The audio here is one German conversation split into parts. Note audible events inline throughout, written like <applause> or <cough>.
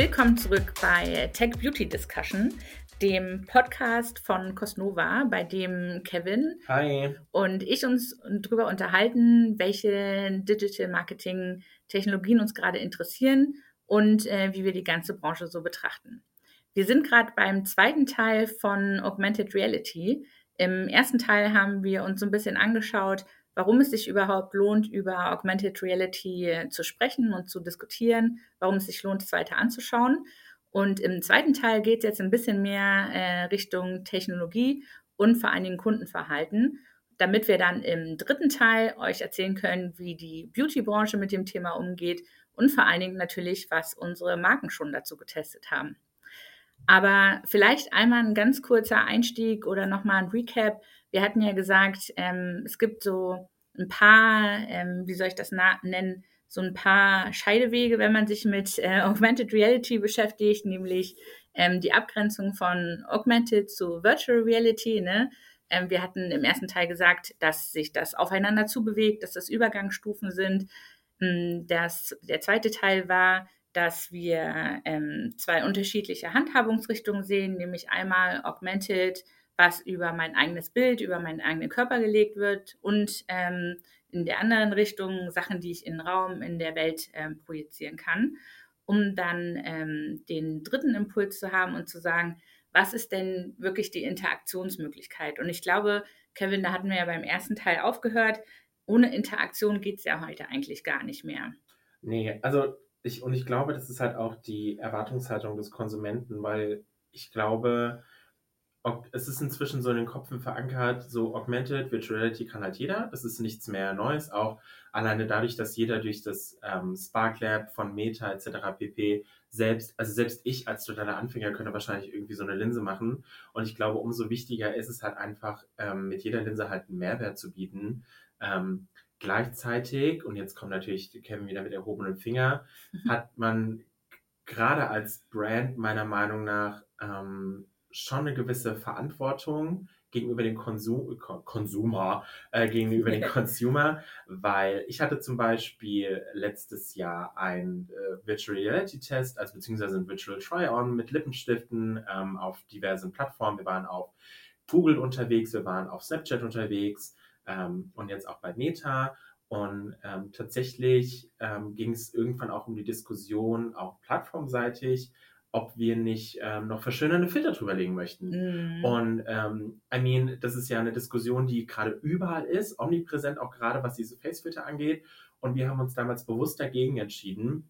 Willkommen zurück bei Tech Beauty Discussion, dem Podcast von Cosnova, bei dem Kevin Hi. und ich uns darüber unterhalten, welche Digital Marketing Technologien uns gerade interessieren und äh, wie wir die ganze Branche so betrachten. Wir sind gerade beim zweiten Teil von Augmented Reality. Im ersten Teil haben wir uns so ein bisschen angeschaut, warum es sich überhaupt lohnt, über Augmented Reality zu sprechen und zu diskutieren, warum es sich lohnt, es weiter anzuschauen. Und im zweiten Teil geht es jetzt ein bisschen mehr äh, Richtung Technologie und vor allen Dingen Kundenverhalten, damit wir dann im dritten Teil euch erzählen können, wie die Beauty-Branche mit dem Thema umgeht und vor allen Dingen natürlich, was unsere Marken schon dazu getestet haben. Aber vielleicht einmal ein ganz kurzer Einstieg oder nochmal ein Recap. Wir hatten ja gesagt, ähm, es gibt so ein paar, ähm, wie soll ich das nennen, so ein paar Scheidewege, wenn man sich mit äh, <laughs> Augmented Reality beschäftigt, nämlich ähm, die Abgrenzung von Augmented zu Virtual Reality. Ne? Ähm, wir hatten im ersten Teil gesagt, dass sich das aufeinander zubewegt, dass das Übergangsstufen sind. Ähm, das, der zweite Teil war, dass wir ähm, zwei unterschiedliche Handhabungsrichtungen sehen, nämlich einmal Augmented, was über mein eigenes Bild, über meinen eigenen Körper gelegt wird und ähm, in der anderen Richtung Sachen, die ich in den Raum, in der Welt ähm, projizieren kann, um dann ähm, den dritten Impuls zu haben und zu sagen, was ist denn wirklich die Interaktionsmöglichkeit? Und ich glaube, Kevin, da hatten wir ja beim ersten Teil aufgehört, ohne Interaktion geht es ja heute eigentlich gar nicht mehr. Nee, also ich, und ich glaube, das ist halt auch die Erwartungshaltung des Konsumenten, weil ich glaube, es ist inzwischen so in den Köpfen verankert, so Augmented Virtual Reality kann halt jeder. Das ist nichts mehr Neues. Auch alleine dadurch, dass jeder durch das ähm, Spark Lab von Meta etc. pp. selbst, also selbst ich als totaler Anfänger könnte wahrscheinlich irgendwie so eine Linse machen. Und ich glaube, umso wichtiger ist es halt einfach, ähm, mit jeder Linse halt einen Mehrwert zu bieten. Ähm, gleichzeitig, und jetzt kommt natürlich Kevin wieder mit erhobenem Finger, <laughs> hat man gerade als Brand meiner Meinung nach ähm, schon eine gewisse Verantwortung gegenüber dem Konsum, Konsumer, äh, gegenüber dem <laughs> Consumer, weil ich hatte zum Beispiel letztes Jahr ein äh, Virtual Reality Test, also beziehungsweise ein Virtual Try-On mit Lippenstiften ähm, auf diversen Plattformen. Wir waren auf Google unterwegs, wir waren auf Snapchat unterwegs ähm, und jetzt auch bei Meta. Und ähm, tatsächlich ähm, ging es irgendwann auch um die Diskussion, auch plattformseitig, ob wir nicht ähm, noch verschönernde Filter drüber legen möchten. Mm. Und ähm, I mean, das ist ja eine Diskussion, die gerade überall ist, omnipräsent, auch gerade was diese Facefilter angeht. Und wir haben uns damals bewusst dagegen entschieden,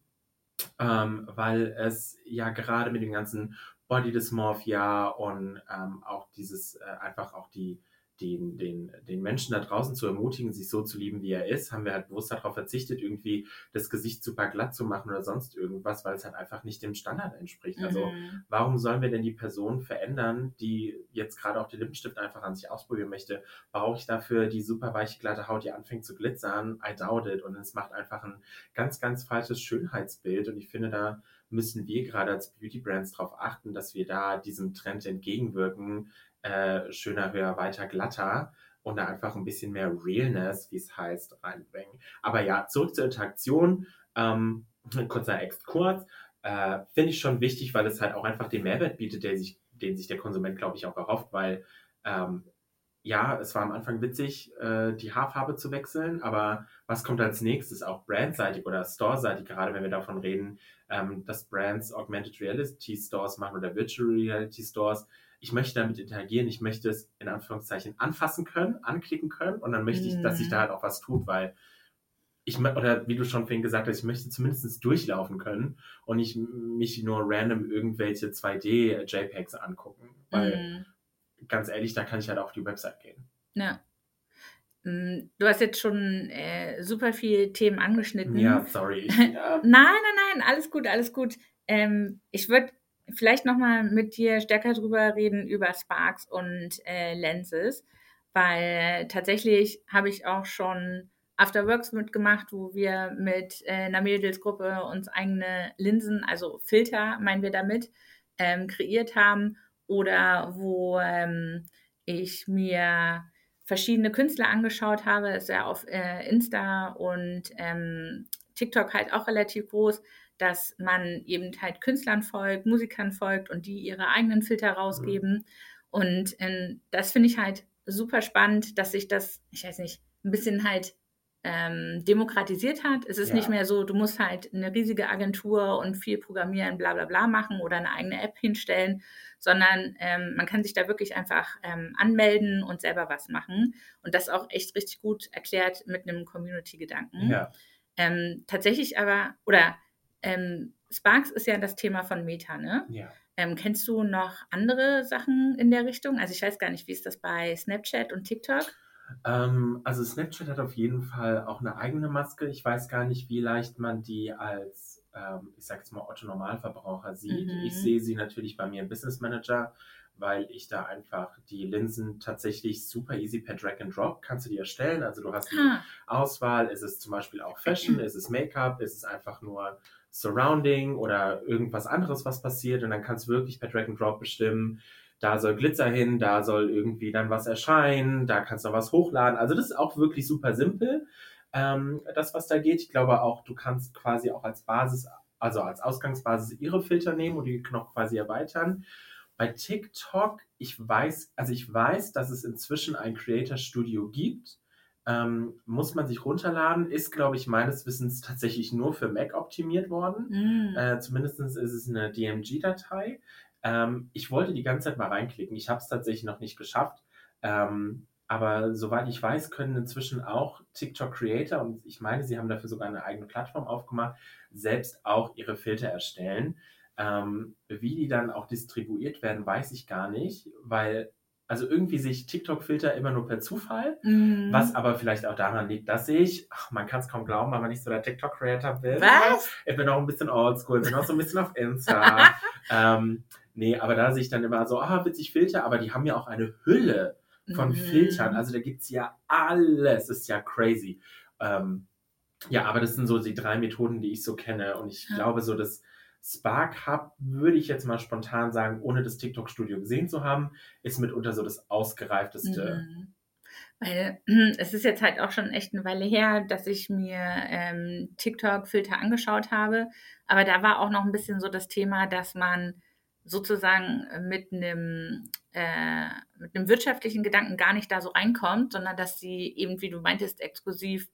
ähm, weil es ja gerade mit dem ganzen Body Dysmorphia und ähm, auch dieses äh, einfach auch die den, den, den Menschen da draußen zu ermutigen, sich so zu lieben, wie er ist, haben wir halt bewusst darauf verzichtet, irgendwie das Gesicht super glatt zu machen oder sonst irgendwas, weil es halt einfach nicht dem Standard entspricht. Also, mhm. Also warum sollen wir denn die Person verändern, die jetzt gerade auch die Lippenstift einfach an sich ausprobieren möchte? Brauche ich dafür die super weiche, glatte Haut, die anfängt zu glitzern? I doubt it. Und es macht einfach ein ganz, ganz falsches Schönheitsbild. Und ich finde, da müssen wir gerade als Beauty Brands darauf achten, dass wir da diesem Trend entgegenwirken, äh, schöner, höher, weiter, glatter und da einfach ein bisschen mehr Realness, wie es heißt, reinbringen. Aber ja, zurück zur Interaktion. Ähm, <laughs> kurzer Exkurs. Äh, Finde ich schon wichtig, weil es halt auch einfach den Mehrwert bietet, sich, den sich der Konsument, glaube ich, auch erhofft, weil ähm, ja, es war am Anfang witzig, äh, die Haarfarbe zu wechseln, aber was kommt als nächstes, auch brandseitig oder store-seitig, gerade wenn wir davon reden, ähm, dass Brands Augmented Reality Stores machen oder Virtual Reality Stores, ich möchte damit interagieren, ich möchte es in Anführungszeichen anfassen können, anklicken können und dann möchte ich, dass sich da mhm. halt auch was tut, weil ich, oder wie du schon vorhin gesagt hast, ich möchte zumindest durchlaufen können und nicht mich nur random irgendwelche 2D-JPEGs angucken, weil mm. ganz ehrlich, da kann ich halt auf die Website gehen. Ja. Mm, du hast jetzt schon äh, super viele Themen angeschnitten. Ja, sorry. <laughs> Ja. nein, nein, nein, alles gut, alles gut. Ähm, ich würde vielleicht nochmal mit dir stärker drüber reden über Sparks und äh, Lenses, weil tatsächlich habe ich auch schon Afterworks mitgemacht, wo wir mit äh, einer Mädelsgruppe uns eigene Linsen, also Filter, meinen wir damit, ähm, kreiert haben oder wo ähm, ich mir verschiedene Künstler angeschaut habe, ist ja auf äh, Insta und ähm, TikTok halt auch relativ groß, dass man eben halt Künstlern folgt, Musikern folgt und die ihre eigenen Filter rausgeben. Und äh, das finde ich halt super spannend, dass sich das, ich weiß nicht, ein bisschen halt ähm, demokratisiert hat. Es ist ja. nicht mehr so, du musst halt eine riesige Agentur und viel programmieren, bla bla bla machen oder eine eigene App hinstellen, sondern ähm, man kann sich da wirklich einfach ähm, anmelden und selber was machen. Und das auch echt richtig gut erklärt mit einem Community-Gedanken. Ja. Ähm, tatsächlich aber, oder ähm, Sparks ist ja das Thema von Meta, ne? Ja. Ähm, kennst du noch andere Sachen in der Richtung? Also ich weiß gar nicht, wie ist das bei Snapchat und TikTok? Ähm, also Snapchat hat auf jeden Fall auch eine eigene Maske. Ich weiß gar nicht, wie leicht man die als, ähm, ich sage jetzt mal, Otto Normalverbraucher sieht. Mhm. Ich sehe sie natürlich bei mir im Business Manager, weil ich da einfach die Linsen tatsächlich super easy per Drag and Drop kannst du die erstellen. Also du hast die ah. Auswahl. Ist es zum Beispiel auch Fashion? Ist es Make-up? Ist es einfach nur Surrounding oder irgendwas anderes, was passiert? Und dann kannst du wirklich per Drag and Drop bestimmen, da soll Glitzer hin, da soll irgendwie dann was erscheinen, da kannst du was hochladen. Also das ist auch wirklich super simpel, ähm, das, was da geht. Ich glaube auch, du kannst quasi auch als Basis, also als Ausgangsbasis ihre Filter nehmen und die noch quasi erweitern. Bei TikTok, ich weiß, also ich weiß, dass es inzwischen ein Creator Studio gibt. Ähm, muss man sich runterladen, ist, glaube ich, meines Wissens tatsächlich nur für Mac optimiert worden. Mm. Äh, Zumindest ist es eine DMG-Datei. Ähm, ich wollte die ganze Zeit mal reinklicken. Ich habe es tatsächlich noch nicht geschafft. Ähm, aber soweit ich weiß, können inzwischen auch TikTok-Creator, und ich meine, sie haben dafür sogar eine eigene Plattform aufgemacht, selbst auch ihre Filter erstellen. Ähm, wie die dann auch distribuiert werden, weiß ich gar nicht, weil also irgendwie sehe ich TikTok-Filter immer nur per Zufall, mm. was aber vielleicht auch daran liegt, dass ich, ach, man kann es kaum glauben, aber nicht so der TikTok-Creator bin. Was? Ich bin auch ein bisschen oldschool, bin auch so ein bisschen auf Insta. <laughs> ähm, Nee, aber da sehe ich dann immer so, ah, witzig Filter, aber die haben ja auch eine Hülle von mhm. Filtern. Also da gibt es ja alles. Das ist ja crazy. Ähm, ja, aber das sind so die drei Methoden, die ich so kenne. Und ich ja. glaube, so das Spark Hub, würde ich jetzt mal spontan sagen, ohne das TikTok-Studio gesehen zu haben, ist mitunter so das ausgereifteste. Mhm. Weil <clears throat> es ist jetzt halt auch schon echt eine Weile her, dass ich mir ähm, TikTok-Filter angeschaut habe. Aber da war auch noch ein bisschen so das Thema, dass man sozusagen mit einem, äh, mit einem wirtschaftlichen Gedanken gar nicht da so reinkommt, sondern dass sie eben, wie du meintest, exklusiv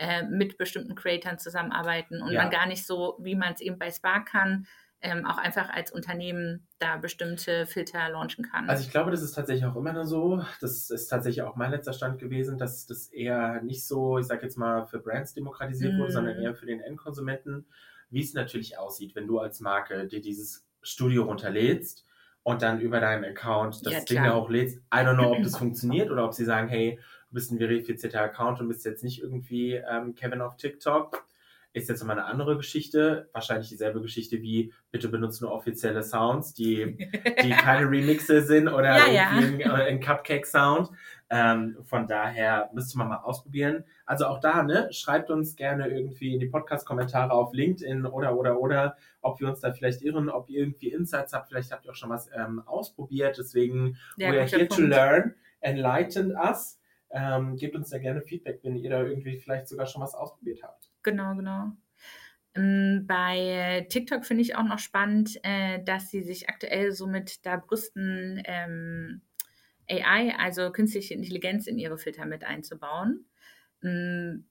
äh, mit bestimmten Creatoren zusammenarbeiten und ja. man gar nicht so, wie man es eben bei Spark kann, ähm, auch einfach als Unternehmen da bestimmte Filter launchen kann. Also ich glaube, das ist tatsächlich auch immer nur so. Das ist tatsächlich auch mein letzter Stand gewesen, dass das eher nicht so, ich sage jetzt mal, für Brands demokratisiert mm. wurde, sondern mhm. eher für den Endkonsumenten. Wie es natürlich aussieht, wenn du als Marke dir dieses Studio runterlädst und dann über deinen Account das ja, Ding da hochlädst. I don't know, ob das <laughs> funktioniert oder ob sie sagen, hey, bist ein verifizierter Account und bist jetzt nicht irgendwie ähm, Kevin auf TikTok. Ist jetzt nochmal eine andere Geschichte, wahrscheinlich dieselbe Geschichte wie, bitte benutzt nur offizielle Sounds, die, die <laughs> keine Remixe sind oder ja, irgendwie ja. Ein, ein Cupcake-Sound. Ähm, von daher müsste man mal ausprobieren. Also auch da, ne, schreibt uns gerne irgendwie in die Podcast-Kommentare auf LinkedIn oder, oder, oder, ob wir uns da vielleicht irren, ob ihr irgendwie Insights habt. Vielleicht habt ihr auch schon was ähm, ausprobiert. Deswegen, ja, we are here Punkt. to learn. Enlighten us. Ähm, gebt uns da gerne Feedback, wenn ihr da irgendwie vielleicht sogar schon was ausprobiert habt. Genau, genau. Ähm, bei TikTok finde ich auch noch spannend, äh, dass sie sich aktuell so mit da brüsten, ähm, AI, also künstliche Intelligenz, in ihre Filter mit einzubauen. Hm,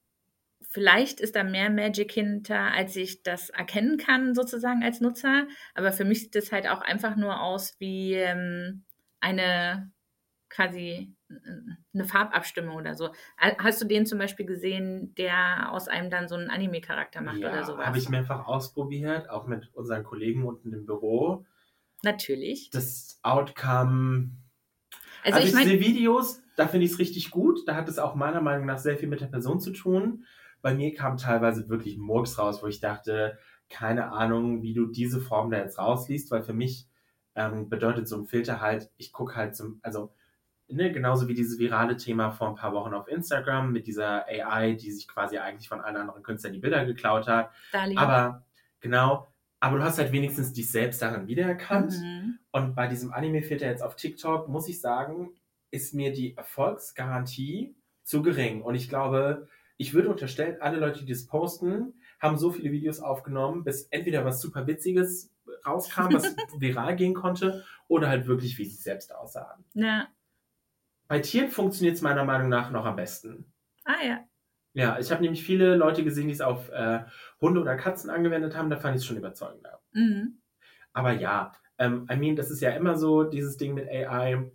vielleicht ist da mehr Magic hinter, als ich das erkennen kann, sozusagen als Nutzer. Aber für mich sieht das halt auch einfach nur aus wie ähm, eine quasi eine Farbabstimmung oder so. Hast du den zum Beispiel gesehen, der aus einem dann so einen Anime-Charakter macht ja, oder sowas? habe ich mehrfach ausprobiert, auch mit unseren Kollegen unten im Büro. Natürlich. Das Outcome also, also ich, ich sehe Videos, da finde ich es richtig gut. Da hat es auch meiner Meinung nach sehr viel mit der Person zu tun. Bei mir kam teilweise wirklich Murks raus, wo ich dachte, keine Ahnung, wie du diese Form da jetzt rausliest, weil für mich ähm, bedeutet so ein Filter halt, ich gucke halt zum, also ne, genauso wie dieses virale Thema vor ein paar Wochen auf Instagram mit dieser AI, die sich quasi eigentlich von allen anderen Künstlern die Bilder geklaut hat. Dali. Aber genau, aber du hast halt wenigstens dich selbst darin wiedererkannt. Mhm. Und bei diesem Anime-Filter jetzt auf TikTok, muss ich sagen, ist mir die Erfolgsgarantie zu gering. Und ich glaube, ich würde unterstellen, alle Leute, die das posten, haben so viele Videos aufgenommen, bis entweder was super Witziges rauskam, was <laughs> viral gehen konnte, oder halt wirklich, wie sie selbst aussahen. Ja. Bei Tieren funktioniert es meiner Meinung nach noch am besten. Ah ja. Ja, ich habe nämlich viele Leute gesehen, die es auf äh, Hunde oder Katzen angewendet haben, da fand ich es schon überzeugender. Mhm. Aber ja, ähm, I mean, das ist ja immer so, dieses Ding mit AI,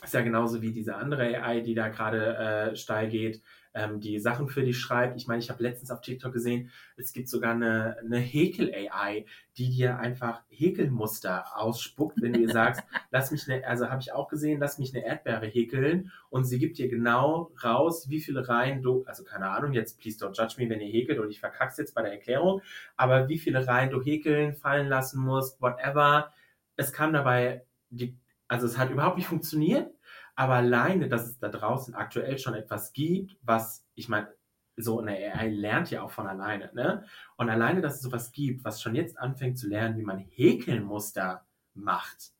ist ja genauso wie diese andere AI, die da gerade äh, steil geht ähm, die Sachen für dich schreibt. Ich meine, ich habe letztens auf TikTok gesehen, es gibt sogar eine, eine Häkel-AI, die dir einfach Häkelmuster ausspuckt, wenn du ihr sagst, <laughs> lass mich eine, also habe ich auch gesehen, lass mich eine Erdbeere häkeln und sie gibt dir genau raus, wie viele Reihen du, also keine Ahnung, jetzt please don't judge me, wenn ihr häkelt und ich verkack's jetzt bei der Erklärung, aber wie viele Reihen du häkeln, fallen lassen musst, whatever. Es kam dabei, die, also es hat überhaupt nicht funktioniert, aber alleine, dass es da draußen aktuell schon etwas gibt, was, ich meine, so eine AI lernt ja auch von alleine, ne? Und alleine, dass es sowas gibt, was schon jetzt anfängt zu lernen, wie man Häkelmuster macht.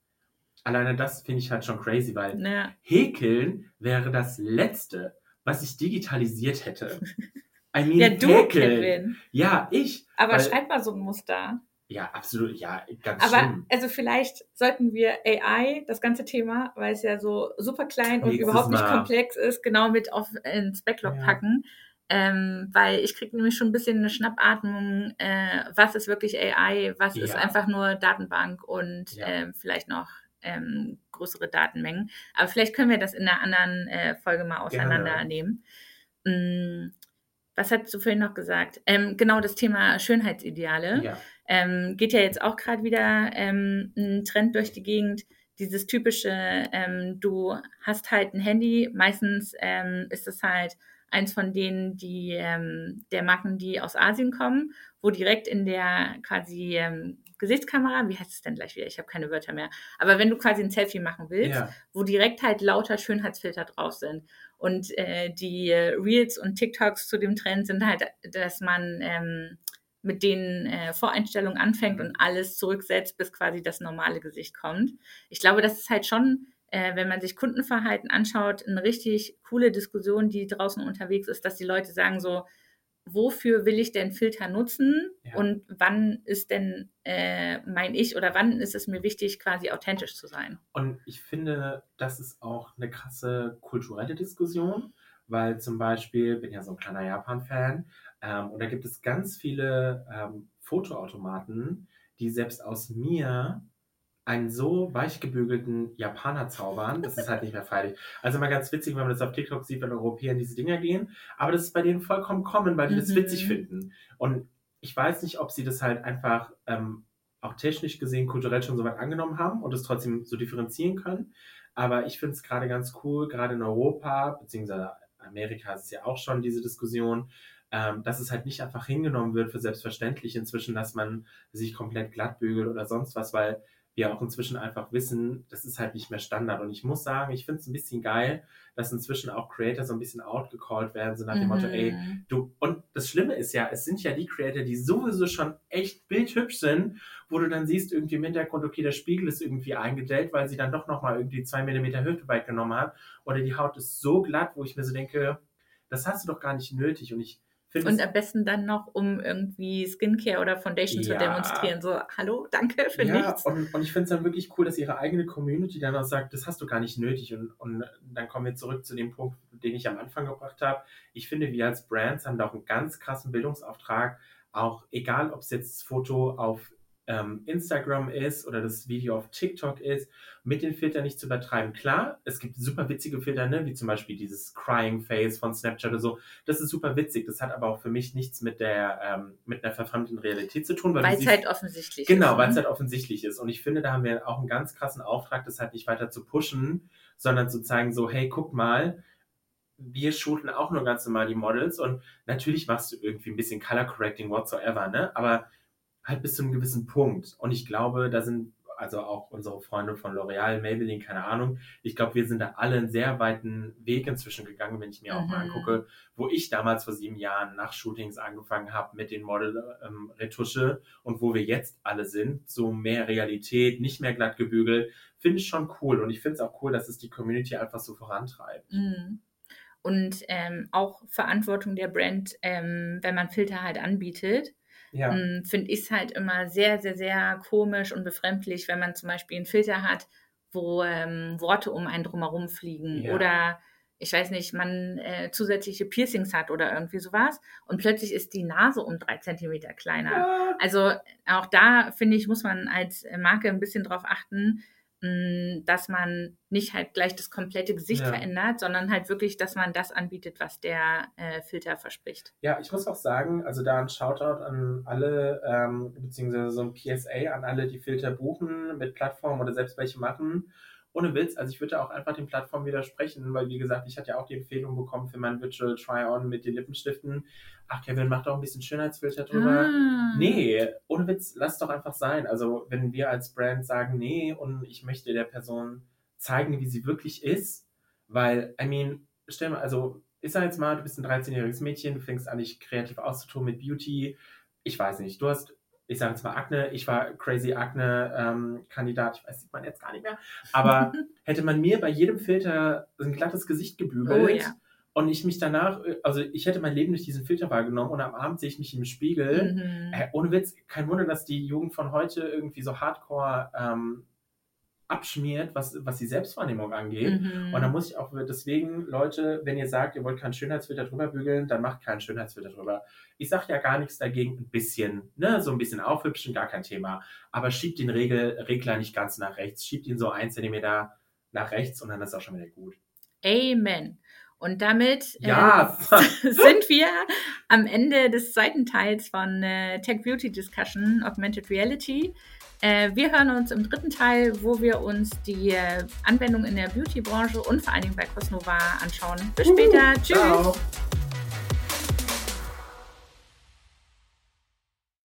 Alleine das finde ich halt schon crazy, weil Ja. Häkeln wäre das Letzte, was ich digitalisiert hätte. <laughs> I mean, Ja, du, Häkeln. Kevin. Ja, ich. Aber schreib mal so ein Muster. Ja, absolut. Ja, ganz Aber schlimm. also vielleicht sollten wir AI, das ganze Thema, weil es ja so super klein und Nächstes überhaupt nicht Mal. komplex ist, genau mit auf ins Backlog Ja. packen. Ähm, weil ich kriege nämlich schon ein bisschen eine Schnappatmung, äh, was ist wirklich AI, was ist Ja. einfach nur Datenbank und Ja. ähm, vielleicht noch ähm, größere Datenmengen. Aber vielleicht können wir das in einer anderen äh, Folge mal auseinandernehmen. Mm, was hast du vorhin noch gesagt? Ähm, genau das Thema Schönheitsideale Ja. Ähm, geht ja jetzt auch gerade wieder ähm, ein Trend durch die Gegend. Dieses typische, ähm, du hast halt ein Handy, meistens ähm, ist es halt eins von denen, die ähm, der Marken, die aus Asien kommen, wo direkt in der quasi ähm, Gesichtskamera, wie heißt es denn gleich wieder? Ich habe keine Wörter mehr. Aber wenn du quasi ein Selfie machen willst, Ja. wo direkt halt lauter Schönheitsfilter drauf sind. Und äh, die äh, Reels und TikToks zu dem Trend sind halt, dass man ähm, mit den äh, Voreinstellungen anfängt und alles zurücksetzt, bis quasi das normale Gesicht kommt. Ich glaube, das ist halt schon, äh, wenn man sich Kundenverhalten anschaut, eine richtig coole Diskussion, die draußen unterwegs ist, dass die Leute sagen so, wofür will ich denn Filter nutzen Ja. und wann ist denn äh, mein Ich oder wann ist es mir wichtig, quasi authentisch zu sein? Und ich finde, das ist auch eine krasse kulturelle Diskussion, weil zum Beispiel, bin ja so ein kleiner Japan-Fan, ähm, und da gibt es ganz viele ähm, Fotoautomaten, die selbst aus mir einen so weichgebügelten Japaner zaubern, das ist halt nicht mehr freilich. Also mal ganz witzig, wenn man das auf TikTok sieht, wenn Europäer in diese Dinger gehen, aber das ist bei denen vollkommen common, weil die das Mhm. witzig finden. Und ich weiß nicht, ob sie das halt einfach ähm, auch technisch gesehen, kulturell schon so weit angenommen haben und es trotzdem so differenzieren können. Aber ich finde es gerade ganz cool, gerade in Europa, beziehungsweise Amerika ist es ja auch schon diese Diskussion, ähm, dass es halt nicht einfach hingenommen wird für selbstverständlich inzwischen, dass man sich komplett glatt bügelt oder sonst was, weil wir auch inzwischen einfach wissen, das ist halt nicht mehr Standard. Und ich muss sagen, ich finde es ein bisschen geil, dass inzwischen auch Creator so ein bisschen outgecallt werden, so nach dem Motto, ey, Mhm. Du, und das Schlimme ist ja, es sind ja die Creator, die sowieso schon echt bildhübsch sind, wo du dann siehst, irgendwie im Hintergrund, okay, der Spiegel ist irgendwie eingedellt, weil sie dann doch nochmal irgendwie zwei Millimeter Hüfteweit genommen hat. Oder die Haut ist so glatt, wo ich mir so denke, das hast du doch gar nicht nötig. Und ich finde Und am besten dann noch, um irgendwie Skincare oder Foundation zu Ja. demonstrieren. So, hallo, danke für ja, nichts. Und, und ich finde es dann wirklich cool, dass ihre eigene Community dann auch sagt, das hast du gar nicht nötig. Und, und dann kommen wir zurück zu dem Punkt, den ich am Anfang gebracht habe. Ich finde, wir als Brands haben da auch einen ganz krassen Bildungsauftrag. Auch egal, ob es jetzt das Foto auf ähm, Instagram ist oder das Video auf TikTok ist, mit den Filtern nicht zu übertreiben. Klar, es gibt super witzige Filter, ne? wie zum Beispiel dieses Crying Face von Snapchat oder so. Das ist super witzig. Das hat aber auch für mich nichts mit der ähm, mit einer verfremden Realität zu tun, weil es halt offensichtlich Genau, ist. weil es ne? halt offensichtlich ist. Und ich finde, da haben wir auch einen ganz krassen Auftrag, das halt nicht weiter zu pushen, sondern zu zeigen, so, hey, guck mal, wir shooten auch nur ganz normal die Models und natürlich machst du irgendwie ein bisschen Color Correcting whatsoever, ne? Aber halt bis zu einem gewissen Punkt. Und ich glaube, da sind also auch unsere Freunde von L'Oreal, Maybelline, keine Ahnung. Ich glaube, wir sind da alle einen sehr weiten Weg inzwischen gegangen, wenn ich mir auch mal Mhm. angucke, wo ich damals vor sieben Jahren nach Shootings angefangen habe mit den Model-Retusche und wo wir jetzt alle sind, so mehr Realität, nicht mehr glatt gebügelt, finde ich schon cool. Und ich finde es auch cool, dass es die Community einfach so vorantreibt. Mhm. und ähm, auch Verantwortung der Brand, ähm, wenn man Filter halt anbietet. Ja. Ähm, Finde ich es halt immer sehr, sehr, sehr komisch und befremdlich, wenn man zum Beispiel einen Filter hat, wo ähm, Worte um einen drumherum fliegen ja. oder ich weiß nicht, man äh, zusätzliche Piercings hat oder irgendwie sowas und plötzlich ist die Nase um drei Zentimeter kleiner. Ja. Also auch da, finde ich, muss man als Marke ein bisschen drauf achten, dass man nicht halt gleich das komplette Gesicht ja. verändert, sondern halt wirklich, dass man das anbietet, was der äh, Filter verspricht. Ja, ich muss auch sagen, also da ein Shoutout an alle, ähm, beziehungsweise so ein PSA an alle, die Filter buchen mit Plattformen oder selbst welche machen ohne Witz, also ich würde auch einfach den Plattformen widersprechen, weil wie gesagt, ich hatte ja auch die Empfehlung bekommen für mein Virtual Try-On mit den Lippenstiften. Ach, Kevin, mach doch ein bisschen Schönheitsfilter drüber. Ah. Nee, ohne Witz, lass doch einfach sein. Also wenn wir als Brand sagen, nee, und ich möchte der Person zeigen, wie sie wirklich ist, weil, I mean, stell mal, also ich sag jetzt mal, du bist ein 13-jähriges Mädchen, du fängst an, dich kreativ auszutun mit Beauty. Ich weiß nicht, du hast ich sage jetzt mal Akne, ich war Crazy Akne-Kandidat, ähm, ich weiß, sieht man jetzt gar nicht mehr, aber <laughs> hätte man mir bei jedem Filter ein glattes Gesicht gebügelt oh, ja. und ich mich danach, also ich hätte mein Leben durch diesen Filter wahrgenommen und am Abend sehe ich mich im Spiegel, mhm. äh, ohne Witz, kein Wunder, dass die Jugend von heute irgendwie so hardcore ähm, abschmiert, was, was die Selbstwahrnehmung angeht. Mhm. Und da muss ich auch deswegen, Leute, wenn ihr sagt, ihr wollt keinen Schönheitsfilter drüber bügeln, dann macht keinen Schönheitsfilter drüber. Ich sage ja gar nichts dagegen, ein bisschen, ne, so ein bisschen aufhübschen, gar kein Thema. Aber schiebt den Regel, Regler nicht ganz nach rechts, schiebt ihn so ein Zentimeter nach rechts und dann ist auch schon wieder gut. Amen. Und damit äh, ja. <laughs> sind wir am Ende des zweiten Teils von äh, Tech Beauty Discussion Augmented Reality. Äh, wir hören uns im dritten Teil, wo wir uns die äh, Anwendung in der Beauty-Branche und vor allen Dingen bei Cosnova anschauen. Bis später. Uh, Tschüss. Ciao.